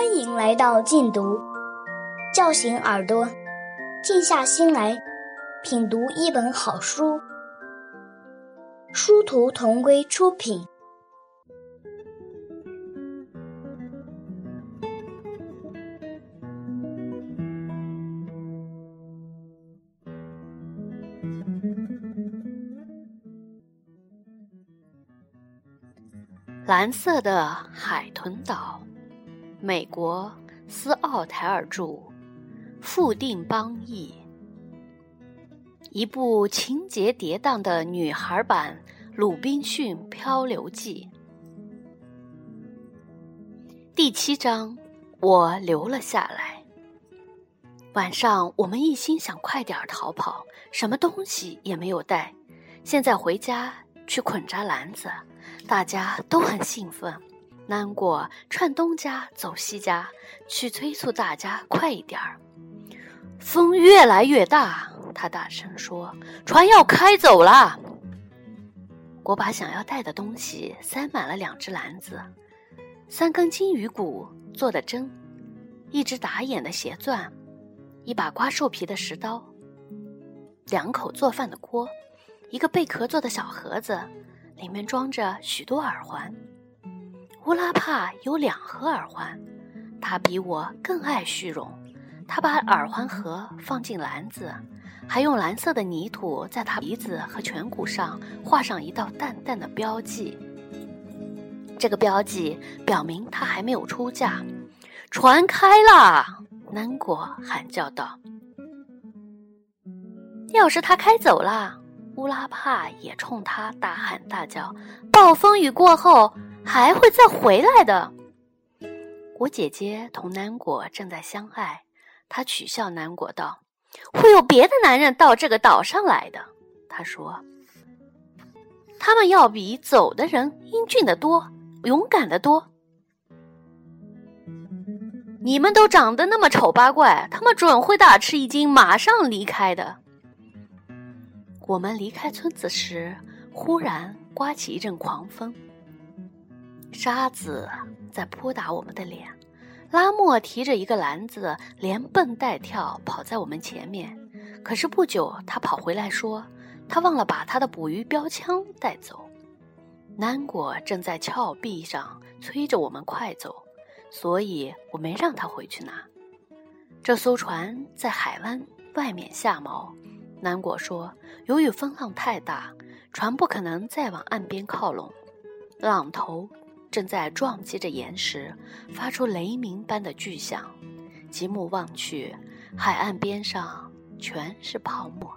欢迎来到静读，叫醒耳朵，静下心来品读一本好书。殊途同归出品。蓝色的海豚岛，美国斯奥台尔著，富定邦译。一部情节跌宕的女孩版《鲁滨逊漂流记》第七章，我留了下来。晚上，我们一心想快点逃跑，什么东西也没有带。现在回家去捆扎篮子。大家都很兴奋，难过串东家走西家，去催促大家快一点儿。风越来越大，他大声说：“船要开走了。”我把想要带的东西塞满了两只篮子：三根金鱼骨做的针，一只打眼的鞋钻，一把刮兽皮的石刀，两口做饭的锅，一个贝壳做的小盒子。里面装着许多耳环。乌拉帕有两盒耳环，他比我更爱虚荣。他把耳环盒放进篮子，还用蓝色的泥土在他鼻子和颧骨上画上一道淡淡的标记。这个标记表明他还没有出嫁。船开了，南果喊叫道：“要是他开走了。”乌拉帕也冲他大喊大叫：“暴风雨过后还会再回来的。”我姐姐同南果正在相爱，她取笑南果道：“会有别的男人到这个岛上来的。”她说：“他们要比走的人英俊的多，勇敢的多。你们都长得那么丑八怪，他们准会大吃一惊，马上离开的。”我们离开村子时，忽然刮起一阵狂风，沙子在扑打我们的脸。拉莫提着一个篮子，连蹦带跳跑在我们前面。可是不久，他跑回来说，他忘了把他的捕鱼标枪带走。南果正在峭壁上催着我们快走，所以我没让他回去拿。这艘船在海湾外面下锚。南果说：“由于风浪太大，船不可能再往岸边靠拢。浪头正在撞击着岩石，发出雷鸣般的巨响。极目望去，海岸边上全是泡沫。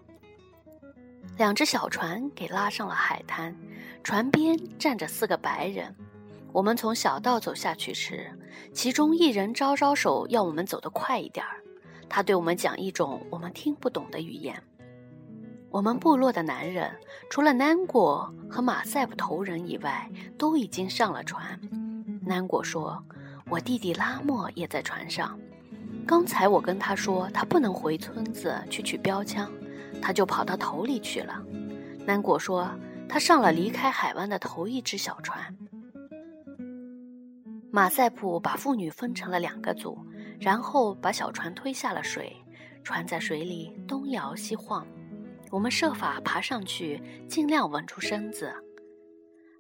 两只小船给拉上了海滩，船边站着四个白人。我们从小道走下去时，其中一人招招手，要我们走得快一点儿。他对我们讲一种我们听不懂的语言。”我们部落的男人，除了南果和马赛普头人以外，都已经上了船。南果说：“我弟弟拉莫也在船上。刚才我跟他说他不能回村子去取标枪，他就跑到头里去了。”南果说：“他上了离开海湾的头一只小船。”马赛普把妇女分成了两个组，然后把小船推下了水，船在水里东摇西晃。我们设法爬上去，尽量稳住身子。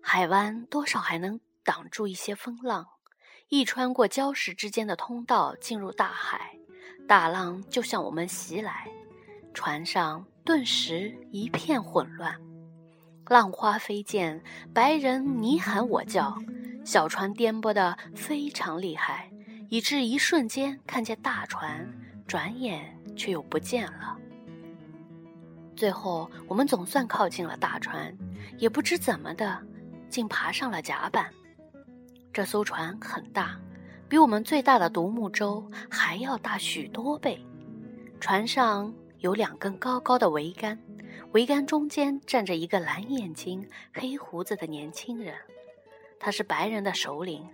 海湾多少还能挡住一些风浪，一穿过礁石之间的通道进入大海，大浪就向我们袭来，船上顿时一片混乱，浪花飞溅，白人你喊我叫，小船颠簸得非常厉害，以致一瞬间看见大船，转眼却又不见了。最后，我们总算靠近了大船，也不知怎么的，竟爬上了甲板。这艘船很大，比我们最大的独木舟还要大许多倍。船上有两根高高的桅杆，桅杆中间站着一个蓝眼睛、黑胡子的年轻人，他是白人的首领。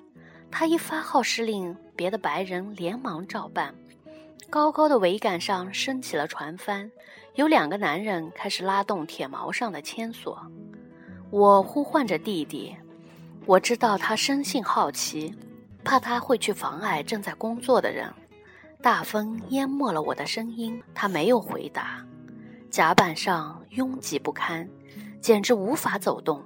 他一发号施令，别的白人连忙照办。高高的桅杆上升起了船帆。有两个男人开始拉动铁锚上的牵索，我呼唤着弟弟，我知道他生性好奇，怕他会去妨碍正在工作的人。大风淹没了我的声音，他没有回答。甲板上拥挤不堪，简直无法走动。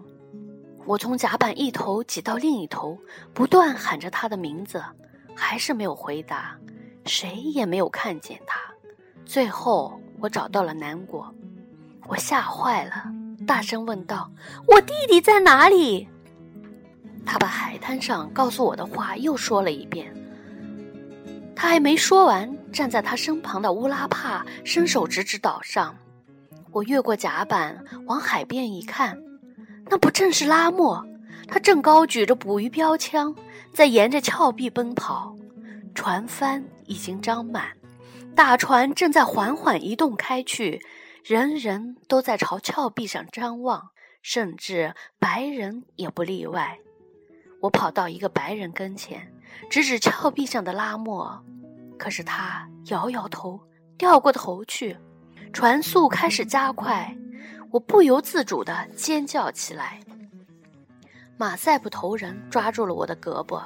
我从甲板一头挤到另一头，不断喊着他的名字，还是没有回答，谁也没有看见他。最后，我找到了南国，我吓坏了，大声问道：“我弟弟在哪里？”他把海滩上告诉我的话又说了一遍。他还没说完，站在他身旁的乌拉帕伸手指指岛上。我越过甲板往海边一看，那不正是拉莫？他正高举着捕鱼标枪，在沿着峭壁奔跑。船帆已经张满，大船正在缓缓移动开去，人人都在朝峭壁上张望，甚至白人也不例外。我跑到一个白人跟前，指指峭壁上的拉莫，可是他摇摇头，掉过头去。船速开始加快，我不由自主地尖叫起来。马赛普头人抓住了我的胳膊。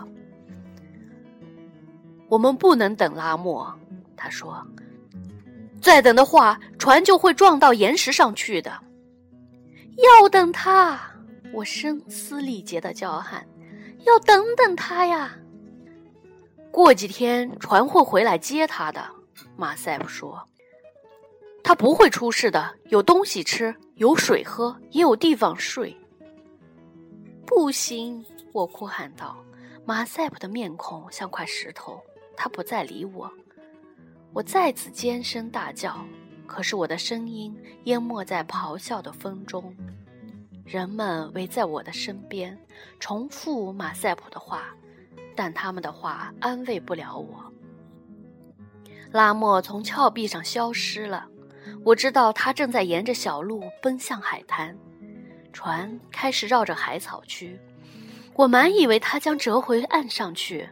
我们不能等拉莫，他说：“再等的话，船就会撞到岩石上去的。”要等他，我声嘶力竭的叫喊。要等等他呀！过几天船会回来接他的，马赛普说。他不会出事的，有东西吃，有水喝，也有地方睡。不行！我哭喊道。马赛普的面孔像块石头，他不再理我。我再次尖声大叫，可是我的声音淹没在咆哮的风中。人们围在我的身边，重复马赛普的话，但他们的话安慰不了我。拉莫从峭壁上消失了，我知道他正在沿着小路奔向海滩。船开始绕着海草去，我满以为他将折回岸上去。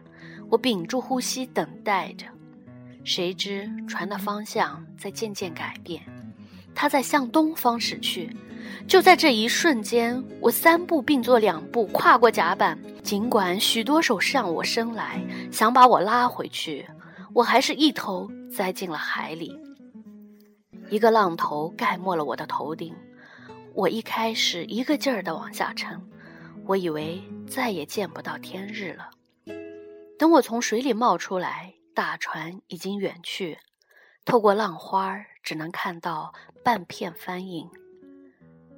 我屏住呼吸等待着，谁知船的方向在渐渐改变，它在向东方驶去。就在这一瞬间，我三步并作两步跨过甲板。尽管许多手向我伸来，想把我拉回去，我还是一头栽进了海里。一个浪头盖没了我的头顶，我一开始一个劲儿地往下沉，我以为再也见不到天日了。等我从水里冒出来，大船已经远去，透过浪花只能看到半片帆影。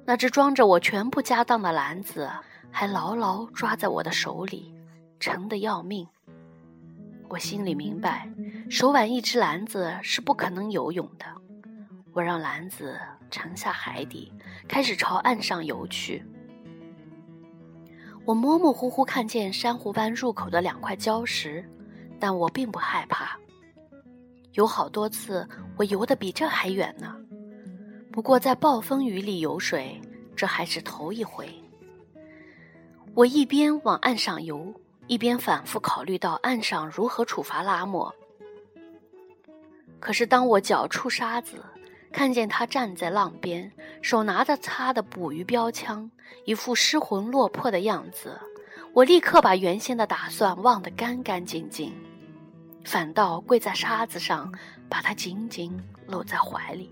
那只装着我全部家当的篮子还牢牢抓在我的手里，沉得要命。我心里明白，手挽一只篮子是不可能游泳的。我让篮子沉下海底，开始朝岸上游去。我模模糊糊看见珊瑚湾入口的两块礁石，但我并不害怕。有好多次，我游得比这还远呢。不过，在暴风雨里游水，这还是头一回。我一边往岸上游，一边反复考虑到岸上如何处罚拉莫。可是，当我脚触沙子，看见他站在浪边，手拿着他的捕鱼标枪，一副失魂落魄的样子，我立刻把原先的打算忘得干干净净，反倒跪在沙子上，把他紧紧搂在怀里。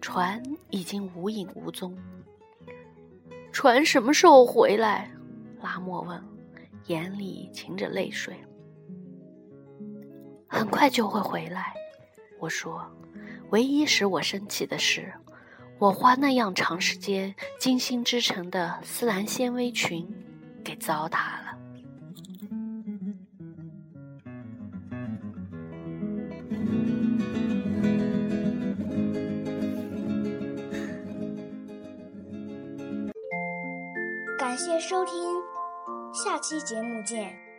船已经无影无踪。船什么时候回来？拉莫问，眼里噙着泪水。很快就会回来，我说。唯一使我生气的是，我花那样长时间精心织成的丝兰纤维裙给糟蹋了。谢收听，下期节目见。